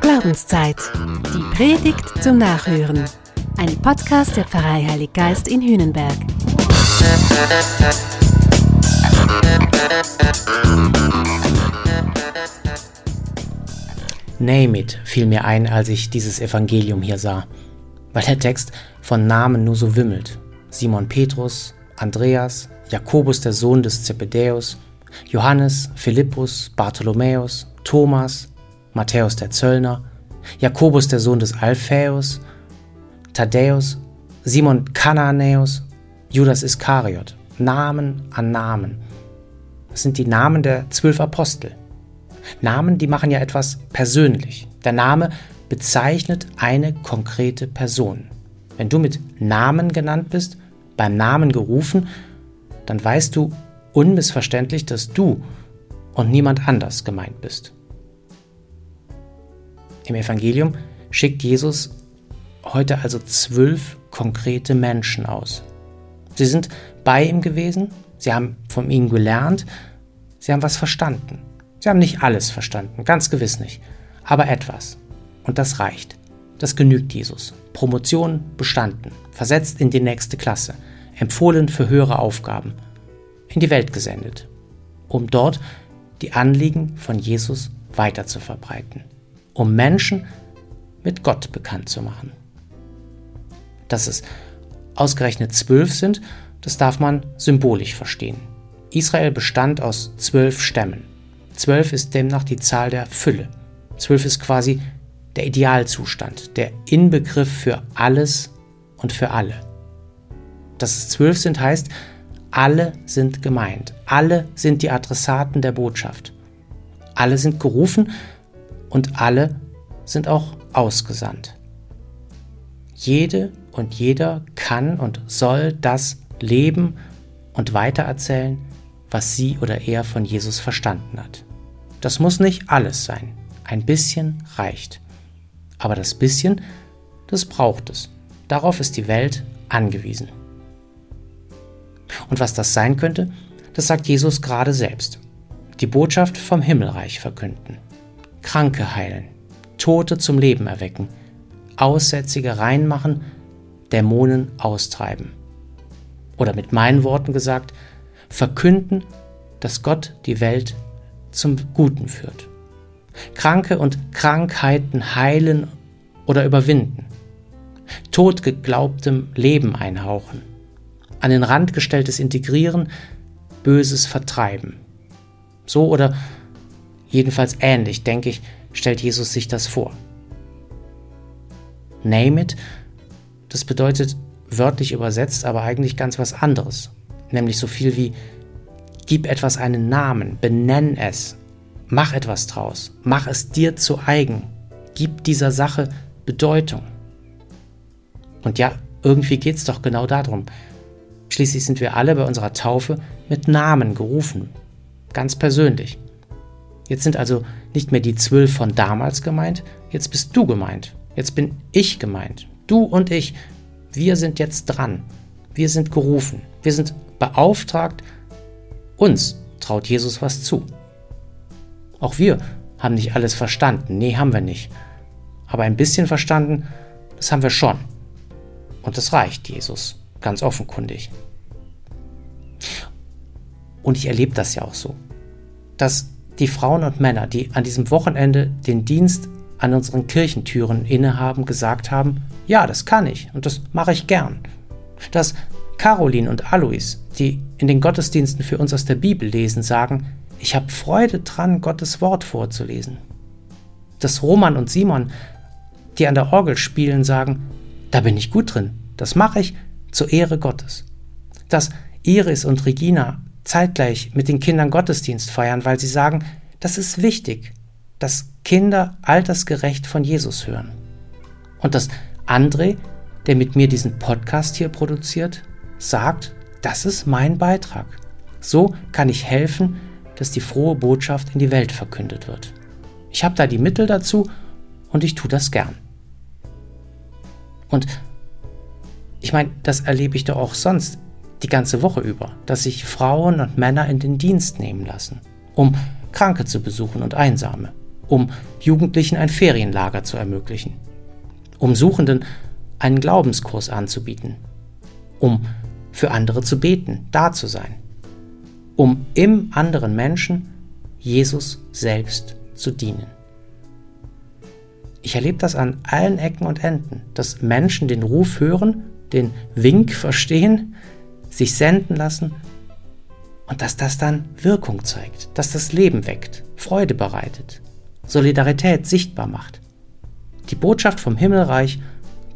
Glaubenszeit. Die Predigt zum Nachhören. Ein Podcast der Pfarrei Heilig Geist in Hühnenberg. Name it fiel mir ein, als ich dieses Evangelium hier sah, weil der Text von Namen nur so wimmelt. Simon Petrus, Andreas, Jakobus der Sohn des Zebedäus, Johannes, Philippus, Bartholomäus, Thomas, Matthäus der Zöllner, Jakobus der Sohn des Alphaeus, Thaddäus, Simon Kananäus, Judas Iskariot. Namen an Namen. Das sind die Namen der zwölf Apostel. Namen, die machen ja etwas persönlich. Der Name bezeichnet eine konkrete Person. Wenn du mit Namen genannt bist, beim Namen gerufen, dann weißt du unmissverständlich, dass du und niemand anders gemeint bist. Im Evangelium schickt Jesus heute also zwölf konkrete Menschen aus. Sie sind bei ihm gewesen, sie haben von ihm gelernt, sie haben was verstanden. Sie haben nicht alles verstanden, ganz gewiss nicht, aber etwas. Und das reicht. Das genügt Jesus. Promotion bestanden, versetzt in die nächste Klasse, empfohlen für höhere Aufgaben, in die Welt gesendet, um dort die Anliegen von Jesus weiter zu verbreiten, um Menschen mit Gott bekannt zu machen. Dass es ausgerechnet zwölf sind, das darf man symbolisch verstehen. Israel bestand aus zwölf Stämmen. Zwölf ist demnach die Zahl der Fülle. Zwölf ist quasi der Idealzustand, der Inbegriff für alles und für alle. Dass es zwölf sind, heißt, alle sind gemeint. Alle sind die Adressaten der Botschaft. Alle sind gerufen und alle sind auch ausgesandt. Jede und jeder kann und soll das leben und weitererzählen, was sie oder er von Jesus verstanden hat. Das muss nicht alles sein. Ein bisschen reicht. Aber das bisschen, das braucht es. Darauf ist die Welt angewiesen. Und was das sein könnte, das sagt Jesus gerade selbst. Die Botschaft vom Himmelreich verkünden. Kranke heilen, Tote zum Leben erwecken, Aussätzige reinmachen, Dämonen austreiben. Oder mit meinen Worten gesagt, verkünden, dass Gott die Welt zum Guten führt. Kranke und Krankheiten heilen oder überwinden. Totgeglaubtem Leben einhauchen. An den Rand gestelltes Integrieren, Böses vertreiben. So oder jedenfalls ähnlich, denke ich, stellt Jesus sich das vor. Name it, das bedeutet wörtlich übersetzt aber eigentlich ganz was anderes, nämlich so viel wie Gib etwas einen Namen, benenn es, mach etwas draus, mach es dir zu eigen, gib dieser Sache Bedeutung. Und ja, irgendwie geht es doch genau darum. Schließlich sind wir alle bei unserer Taufe mit Namen gerufen, ganz persönlich. Jetzt sind also nicht mehr die zwölf von damals gemeint, jetzt bist du gemeint, jetzt bin ich gemeint, du und ich, wir sind jetzt dran, wir sind gerufen, wir sind beauftragt, uns traut Jesus was zu. Auch wir haben nicht alles verstanden. Nee, haben wir nicht. Aber ein bisschen verstanden, das haben wir schon. Und das reicht Jesus, ganz offenkundig. Und ich erlebe das ja auch so, dass die Frauen und Männer, die an diesem Wochenende den Dienst an unseren Kirchentüren innehaben, gesagt haben, ja, das kann ich und das mache ich gern. Dass Caroline und Alois, die in den Gottesdiensten für uns aus der Bibel lesen, sagen, ich habe Freude dran, Gottes Wort vorzulesen. Dass Roman und Simon, die an der Orgel spielen, sagen, da bin ich gut drin, das mache ich zur Ehre Gottes. Dass Iris und Regina zeitgleich mit den Kindern Gottesdienst feiern, weil sie sagen, das ist wichtig, dass Kinder altersgerecht von Jesus hören. Und dass André, der mit mir diesen Podcast hier produziert, sagt, das ist mein Beitrag. So kann ich helfen, dass die frohe Botschaft in die Welt verkündet wird. Ich habe da die Mittel dazu und ich tue das gern. Und ich meine, das erlebe ich doch auch sonst die ganze Woche über, dass sich Frauen und Männer in den Dienst nehmen lassen, um Kranke zu besuchen und Einsame, um Jugendlichen ein Ferienlager zu ermöglichen, um Suchenden einen Glaubenskurs anzubieten, um für andere zu beten, da zu sein, um im anderen Menschen Jesus selbst zu dienen. Ich erlebe das an allen Ecken und Enden, dass Menschen den Ruf hören, den Wink verstehen, sich senden lassen und dass das dann Wirkung zeigt, dass das Leben weckt, Freude bereitet, Solidarität sichtbar macht, die Botschaft vom Himmelreich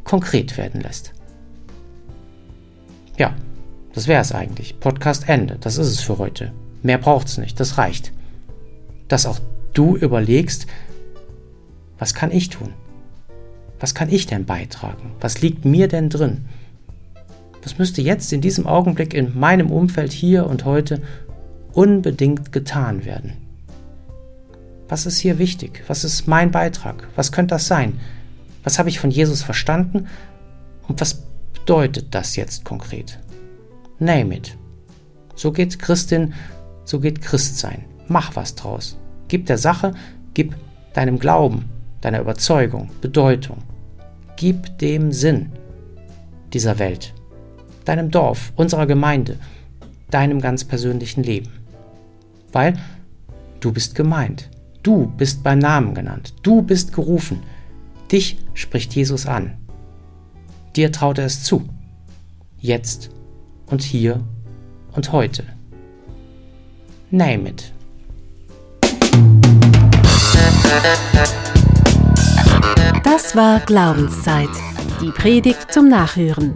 konkret werden lässt. Ja, das wäre es eigentlich. Podcast Ende. Das ist es für heute. Mehr braucht es nicht. Das reicht. Dass auch du überlegst, was kann ich tun? Was kann ich denn beitragen? Was liegt mir denn drin? Das müsste jetzt in diesem Augenblick in meinem Umfeld hier und heute unbedingt getan werden. Was ist hier wichtig? Was ist mein Beitrag? Was könnte das sein? Was habe ich von Jesus verstanden? Und was bedeutet das jetzt konkret? Name it. So geht Christin, so geht Christsein. Mach was draus. Gib der Sache, gib deinem Glauben, deiner Überzeugung Bedeutung. Gib dem Sinn dieser Welt deinem Dorf, unserer Gemeinde, deinem ganz persönlichen Leben. Weil du bist gemeint, du bist beim Namen genannt, du bist gerufen, dich spricht Jesus an. Dir traut er es zu, jetzt und hier und heute. Name it. Das war Glaubenszeit. Die Predigt zum Nachhören.